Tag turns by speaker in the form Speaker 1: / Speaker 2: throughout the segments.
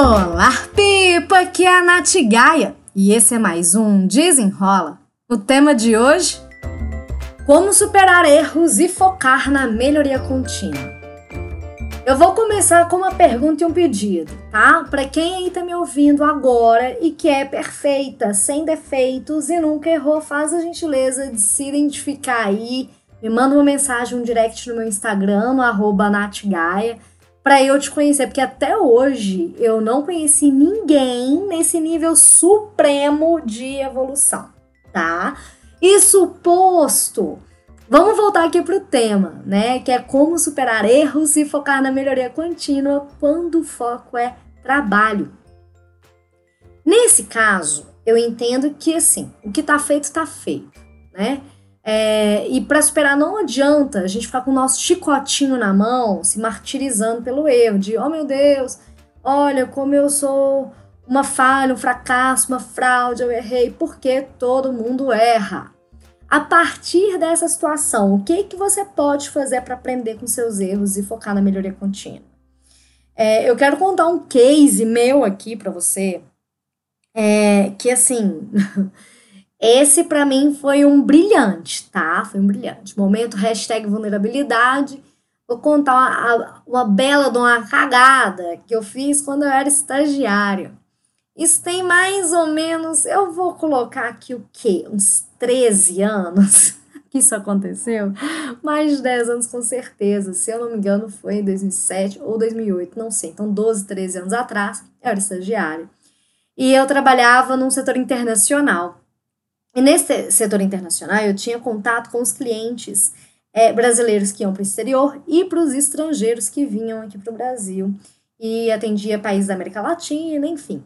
Speaker 1: Olá, Pipa! Aqui é a Nath Gaia e esse é mais um Desenrola. O tema de hoje: Como superar erros e focar na melhoria contínua. Eu vou começar com uma pergunta e um pedido, tá? Para quem aí tá me ouvindo agora e que é perfeita, sem defeitos e nunca errou, faz a gentileza de se identificar aí. Me manda uma mensagem, um direct no meu Instagram, no natgaia, para eu te conhecer, porque até hoje eu não conheci ninguém nesse nível supremo de evolução, tá? Isso posto, Vamos voltar aqui para o tema, né? Que é como superar erros e focar na melhoria contínua quando o foco é trabalho. Nesse caso, eu entendo que assim, o que está feito está feito, né? É, e para superar não adianta a gente ficar com o nosso chicotinho na mão, se martirizando pelo erro, de oh meu Deus, olha como eu sou uma falha, um fracasso, uma fraude, eu errei, porque todo mundo erra. A partir dessa situação, o que, que você pode fazer para aprender com seus erros e focar na melhoria contínua? É, eu quero contar um case meu aqui para você, é, que assim, esse para mim foi um brilhante, tá? Foi um brilhante. Momento hashtag vulnerabilidade. Vou contar uma, uma bela de uma cagada que eu fiz quando eu era estagiária. Isso tem mais ou menos, eu vou colocar aqui o quê? Uns 13 anos que isso aconteceu? Mais de 10 anos com certeza. Se eu não me engano, foi em 2007 ou 2008, não sei. Então, 12, 13 anos atrás, eu era estagiária. E eu trabalhava num setor internacional. E nesse setor internacional, eu tinha contato com os clientes é, brasileiros que iam para o exterior e para os estrangeiros que vinham aqui para o Brasil. E atendia países da América Latina, enfim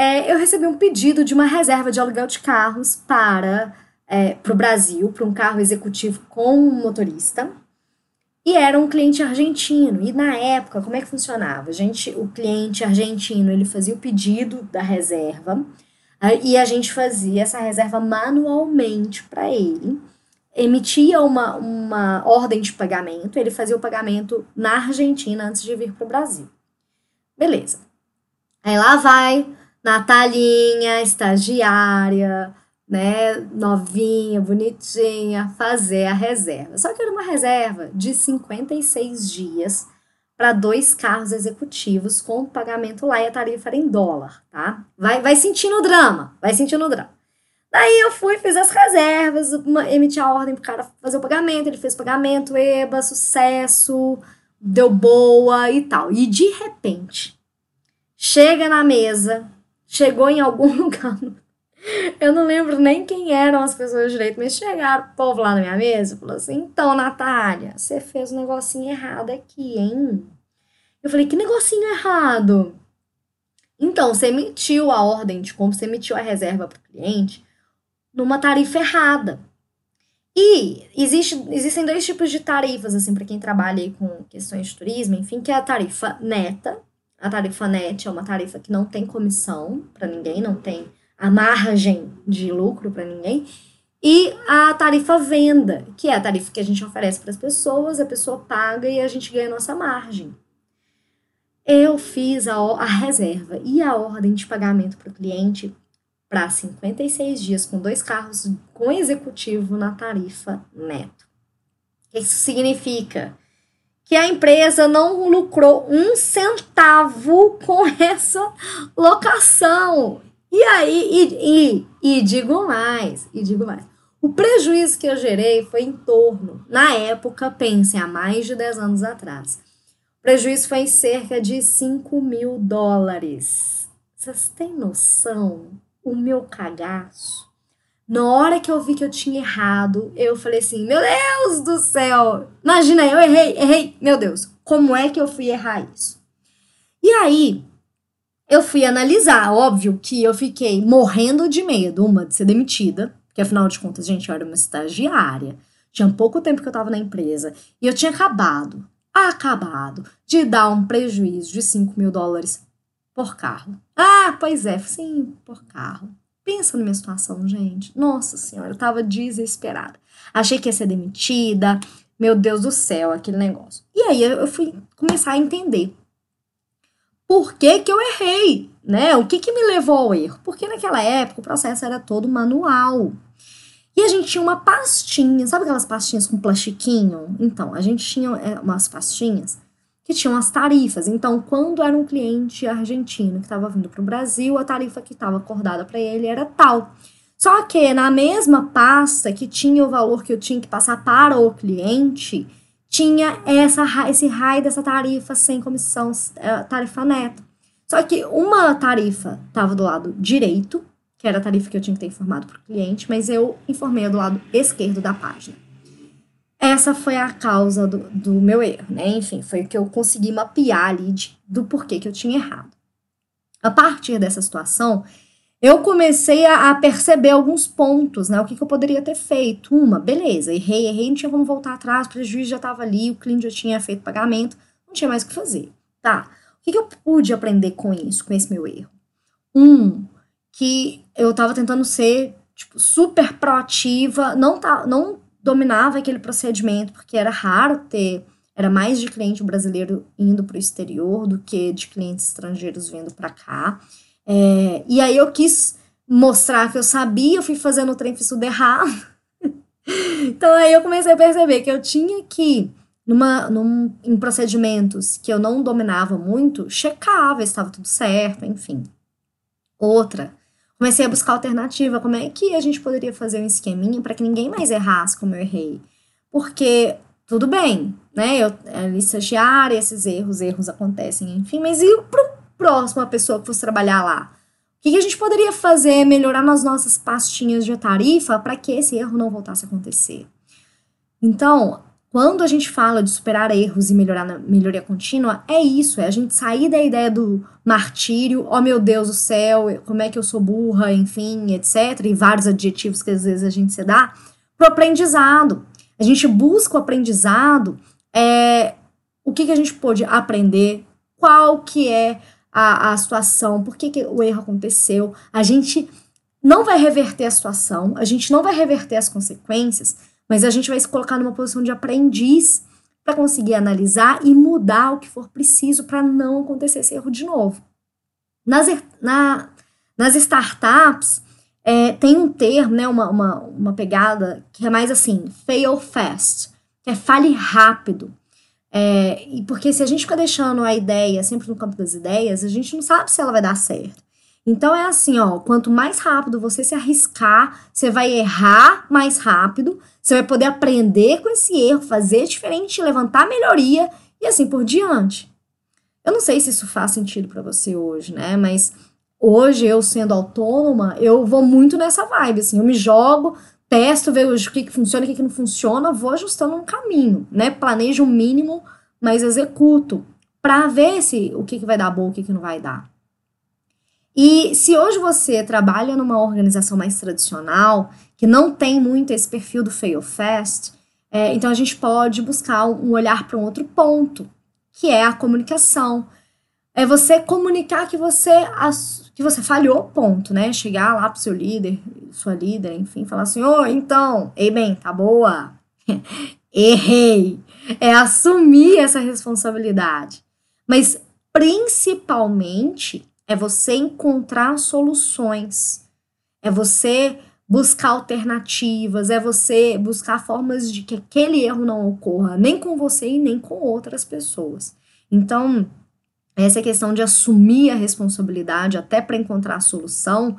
Speaker 1: é, eu recebi um pedido de uma reserva de aluguel de carros para é, o Brasil, para um carro executivo com um motorista. E era um cliente argentino. E na época, como é que funcionava? A gente, o cliente argentino, ele fazia o pedido da reserva e a gente fazia essa reserva manualmente para ele. Emitia uma, uma ordem de pagamento, ele fazia o pagamento na Argentina antes de vir para o Brasil. Beleza. Aí lá vai Natalinha, estagiária, né, novinha, bonitinha, fazer a reserva. Só que era uma reserva de 56 dias para dois carros executivos com pagamento lá e a tarifa era em dólar, tá? Vai, vai sentindo o drama, vai sentindo o drama. Daí eu fui, fiz as reservas, emiti a ordem pro cara fazer o pagamento, ele fez o pagamento, eba, sucesso, deu boa e tal. E de repente, chega na mesa chegou em algum lugar. Eu não lembro nem quem eram as pessoas direito, mas chegaram o povo lá na minha mesa e falou assim: então, Natália, você fez um negocinho errado aqui, hein? Eu falei: que negocinho errado? Então, você emitiu a ordem de compra, você emitiu a reserva para o cliente numa tarifa errada. E existe, existem dois tipos de tarifas, assim, para quem trabalha aí com questões de turismo, enfim, que é a tarifa neta, a tarifa net é uma tarifa que não tem comissão para ninguém, não tem a margem de lucro para ninguém. E a tarifa venda, que é a tarifa que a gente oferece para as pessoas, a pessoa paga e a gente ganha a nossa margem. Eu fiz a, a reserva e a ordem de pagamento para o cliente para 56 dias com dois carros com executivo na tarifa neto. O que isso significa? que a empresa não lucrou um centavo com essa locação. E aí, e, e, e digo mais, e digo mais. O prejuízo que eu gerei foi em torno, na época, pensem, há mais de 10 anos atrás. O prejuízo foi em cerca de 5 mil dólares. Vocês têm noção? O meu cagaço na hora que eu vi que eu tinha errado, eu falei assim: Meu Deus do céu! Imagina, eu errei, errei. Meu Deus, como é que eu fui errar isso? E aí, eu fui analisar. Óbvio que eu fiquei morrendo de medo, uma, de ser demitida, porque afinal de contas, gente, eu era uma estagiária. Tinha pouco tempo que eu tava na empresa e eu tinha acabado, acabado de dar um prejuízo de 5 mil dólares por carro. Ah, pois é, sim, por carro. Pensa na minha situação, gente. Nossa senhora, eu tava desesperada. Achei que ia ser demitida. Meu Deus do céu, aquele negócio. E aí eu fui começar a entender. Por que, que eu errei, né? O que, que me levou ao erro? Porque naquela época o processo era todo manual. E a gente tinha uma pastinha, sabe aquelas pastinhas com plastiquinho? Então, a gente tinha é, umas pastinhas que tinham as tarifas. Então, quando era um cliente argentino que estava vindo para o Brasil, a tarifa que estava acordada para ele era tal. Só que na mesma pasta que tinha o valor que eu tinha que passar para o cliente, tinha essa, esse raio dessa tarifa sem comissão, é, tarifa neta. Só que uma tarifa estava do lado direito que era a tarifa que eu tinha que ter informado para o cliente, mas eu informei do lado esquerdo da página. Essa foi a causa do, do meu erro, né? Enfim, foi o que eu consegui mapear ali de, do porquê que eu tinha errado. A partir dessa situação, eu comecei a, a perceber alguns pontos, né? O que, que, eu poderia ter feito. Uma, beleza, errei, errei, não tinha como voltar atrás, o prejuízo já estava ali, o cliente já tinha feito pagamento, não tinha mais o que fazer. Tá, o que, que eu pude aprender com isso, com esse meu erro? Um, que eu estava tentando ser tipo, super proativa, não, tá, não dominava aquele procedimento, porque era raro ter, era mais de cliente brasileiro indo para o exterior do que de clientes estrangeiros vindo para cá. É, e aí eu quis mostrar que eu sabia, eu fui fazendo o trem, fiz tudo errado. então aí eu comecei a perceber que eu tinha que, numa, num, em procedimentos que eu não dominava muito, checava estava tudo certo, enfim. Outra, comecei a buscar alternativa. Como é que a gente poderia fazer um esqueminha para que ninguém mais errasse como eu errei? Porque tudo bem, né? Eu estagiária, esses erros, erros acontecem, enfim, mas e pro próximo a pessoa que fosse trabalhar lá? O que, a gente poderia fazer, melhorar nas nossas pastinhas de tarifa para que esse erro não voltasse a acontecer? Então, quando a gente fala de superar erros e melhorar na melhoria contínua, é isso, é a gente sair da ideia do martírio, oh meu Deus do céu, como é que eu sou burra, enfim, etc, e vários adjetivos que às vezes a gente se dá, pro aprendizado. A gente busca o aprendizado, é, o que, que a gente pode aprender, qual que é a, a situação, por que, que o erro aconteceu. A gente não vai reverter a situação, a gente não vai reverter as consequências, mas a gente vai se colocar numa posição de aprendiz para conseguir analisar e mudar o que for preciso para não acontecer esse erro de novo. Nas, na, nas startups, é, tem um termo, né, uma, uma, uma pegada que é mais assim, fail fast, que é fale rápido. É, e porque se a gente fica deixando a ideia sempre no campo das ideias, a gente não sabe se ela vai dar certo. Então é assim, ó, quanto mais rápido você se arriscar, você vai errar mais rápido, você vai poder aprender com esse erro, fazer diferente, levantar melhoria e assim por diante. Eu não sei se isso faz sentido para você hoje, né? Mas hoje eu sendo autônoma, eu vou muito nessa vibe, assim, eu me jogo, testo, vejo o que, que funciona, o que, que não funciona, vou ajustando um caminho, né? Planejo o mínimo, mas executo para ver se o que, que vai dar bom, o que, que não vai dar. E se hoje você trabalha numa organização mais tradicional, que não tem muito esse perfil do fail fast, é, então a gente pode buscar um olhar para um outro ponto, que é a comunicação. É você comunicar que você que você falhou, ponto, né? Chegar lá pro seu líder, sua líder, enfim, falar assim: "Ô, oh, então, ei bem, tá boa? Errei". É assumir essa responsabilidade. Mas principalmente é você encontrar soluções, é você buscar alternativas, é você buscar formas de que aquele erro não ocorra, nem com você e nem com outras pessoas. Então, essa questão de assumir a responsabilidade até para encontrar a solução,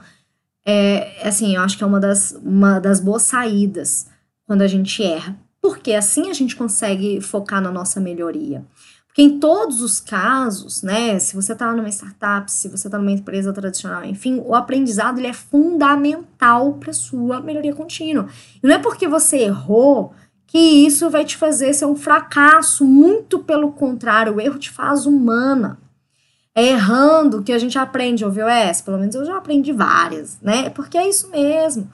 Speaker 1: é assim, eu acho que é uma das, uma das boas saídas quando a gente erra. Porque assim a gente consegue focar na nossa melhoria. Porque em todos os casos, né, se você está numa startup, se você está numa empresa tradicional, enfim, o aprendizado ele é fundamental para sua melhoria contínua. E não é porque você errou que isso vai te fazer ser um fracasso, muito pelo contrário, o erro te faz humana. É errando que a gente aprende, ouviu essa? Pelo menos eu já aprendi várias, né? Porque é isso mesmo.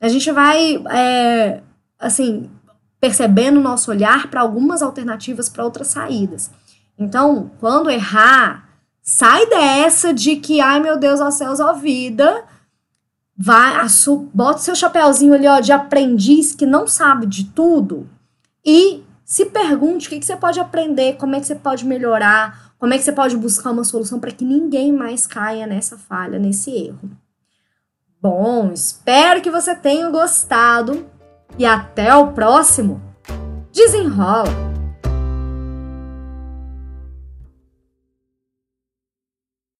Speaker 1: A gente vai, é, assim, percebendo o nosso olhar para algumas alternativas para outras saídas. Então, quando errar, sai dessa de que, ai meu Deus, ó céus, ó vida, vá assu, bota seu chapéuzinho ali, ó, de aprendiz que não sabe de tudo e se pergunte o que, que você pode aprender, como é que você pode melhorar, como é que você pode buscar uma solução para que ninguém mais caia nessa falha, nesse erro. Bom, espero que você tenha gostado e até o próximo. Desenrola!